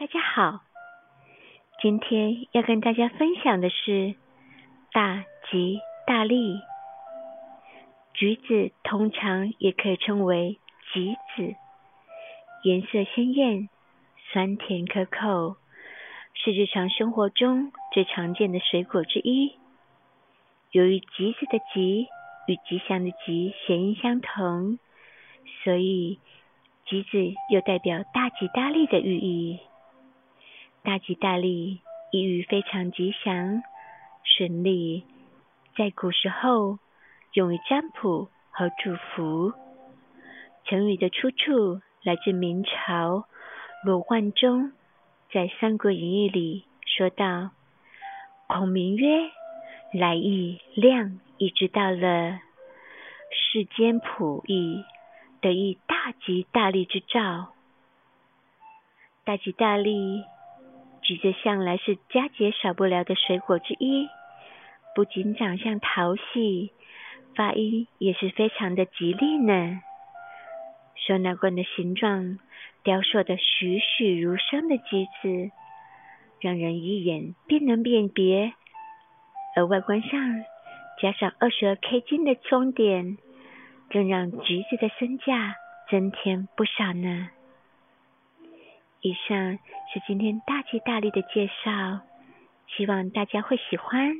大家好，今天要跟大家分享的是大吉大利。橘子通常也可以称为橘子，颜色鲜艳，酸甜可口，是日常生活中最常见的水果之一。由于橘子的“吉”与吉祥的“吉”谐音相同，所以橘子又代表大吉大利的寓意。大吉大利，意喻非常吉祥、顺利，在古时候用于占卜和祝福。成语的出处来自明朝罗贯中在《三国演义》里说道：“孔明曰：‘来意亮已知道了，世间普益，得以大吉大利之兆。’大吉大利。”橘子向来是佳节少不了的水果之一，不仅长相讨喜，发音也是非常的吉利呢。收纳罐的形状雕塑的栩栩如生的橘子，让人一眼便能辨别。而外观上加上二十二 K 金的装点，更让橘子的身价增添不少呢。以上是今天大吉大利的介绍，希望大家会喜欢。